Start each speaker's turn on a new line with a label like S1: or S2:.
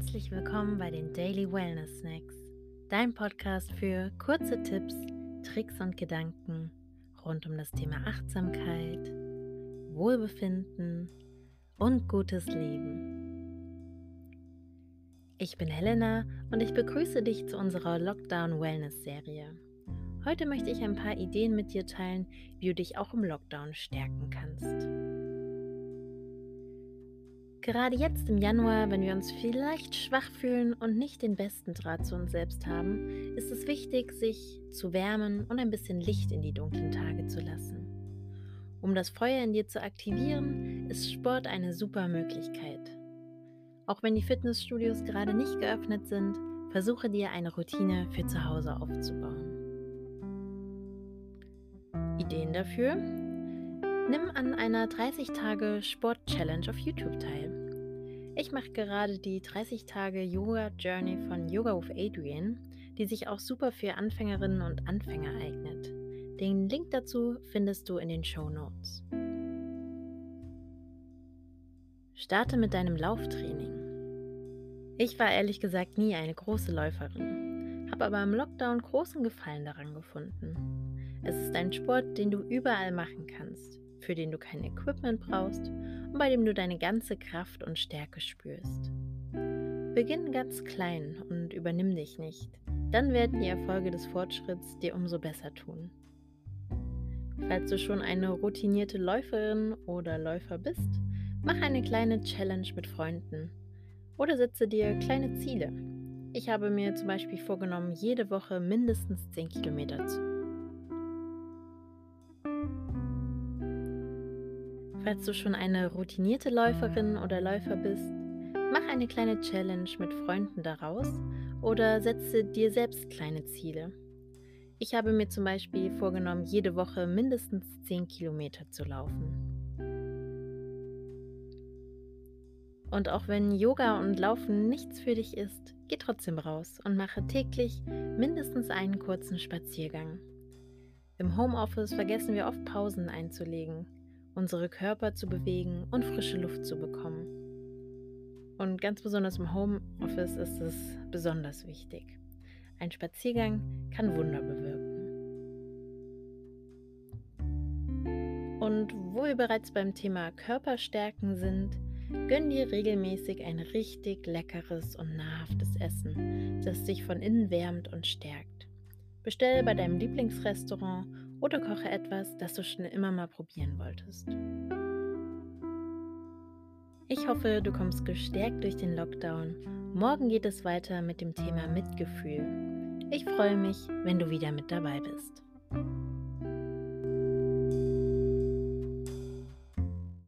S1: Herzlich willkommen bei den Daily Wellness Snacks, dein Podcast für kurze Tipps, Tricks und Gedanken rund um das Thema Achtsamkeit, Wohlbefinden und gutes Leben. Ich bin Helena und ich begrüße dich zu unserer Lockdown Wellness Serie. Heute möchte ich ein paar Ideen mit dir teilen, wie du dich auch im Lockdown stärken kannst. Gerade jetzt im Januar, wenn wir uns vielleicht schwach fühlen und nicht den besten Draht zu uns selbst haben, ist es wichtig, sich zu wärmen und ein bisschen Licht in die dunklen Tage zu lassen. Um das Feuer in dir zu aktivieren, ist Sport eine super Möglichkeit. Auch wenn die Fitnessstudios gerade nicht geöffnet sind, versuche dir eine Routine für zu Hause aufzubauen. Ideen dafür? Nimm an einer 30-Tage-Sport-Challenge auf YouTube teil. Ich mache gerade die 30-Tage-Yoga-Journey von Yoga with Adrian, die sich auch super für Anfängerinnen und Anfänger eignet. Den Link dazu findest du in den Show Notes. Starte mit deinem Lauftraining. Ich war ehrlich gesagt nie eine große Läuferin, habe aber im Lockdown großen Gefallen daran gefunden. Es ist ein Sport, den du überall machen kannst für den du kein Equipment brauchst und bei dem du deine ganze Kraft und Stärke spürst. Beginn ganz klein und übernimm dich nicht. Dann werden die Erfolge des Fortschritts dir umso besser tun. Falls du schon eine routinierte Läuferin oder Läufer bist, mach eine kleine Challenge mit Freunden oder setze dir kleine Ziele. Ich habe mir zum Beispiel vorgenommen, jede Woche mindestens 10 Kilometer zu Falls du schon eine routinierte Läuferin oder Läufer bist, mach eine kleine Challenge mit Freunden daraus oder setze dir selbst kleine Ziele. Ich habe mir zum Beispiel vorgenommen, jede Woche mindestens 10 Kilometer zu laufen. Und auch wenn Yoga und Laufen nichts für dich ist, geh trotzdem raus und mache täglich mindestens einen kurzen Spaziergang. Im Homeoffice vergessen wir oft Pausen einzulegen unsere Körper zu bewegen und frische Luft zu bekommen. Und ganz besonders im Homeoffice ist es besonders wichtig. Ein Spaziergang kann Wunder bewirken. Und wo wir bereits beim Thema Körperstärken sind, gönn dir regelmäßig ein richtig leckeres und nahrhaftes Essen, das dich von innen wärmt und stärkt. Bestelle bei deinem Lieblingsrestaurant oder koche etwas, das du schon immer mal probieren wolltest. Ich hoffe, du kommst gestärkt durch den Lockdown. Morgen geht es weiter mit dem Thema Mitgefühl. Ich freue mich, wenn du wieder mit dabei bist.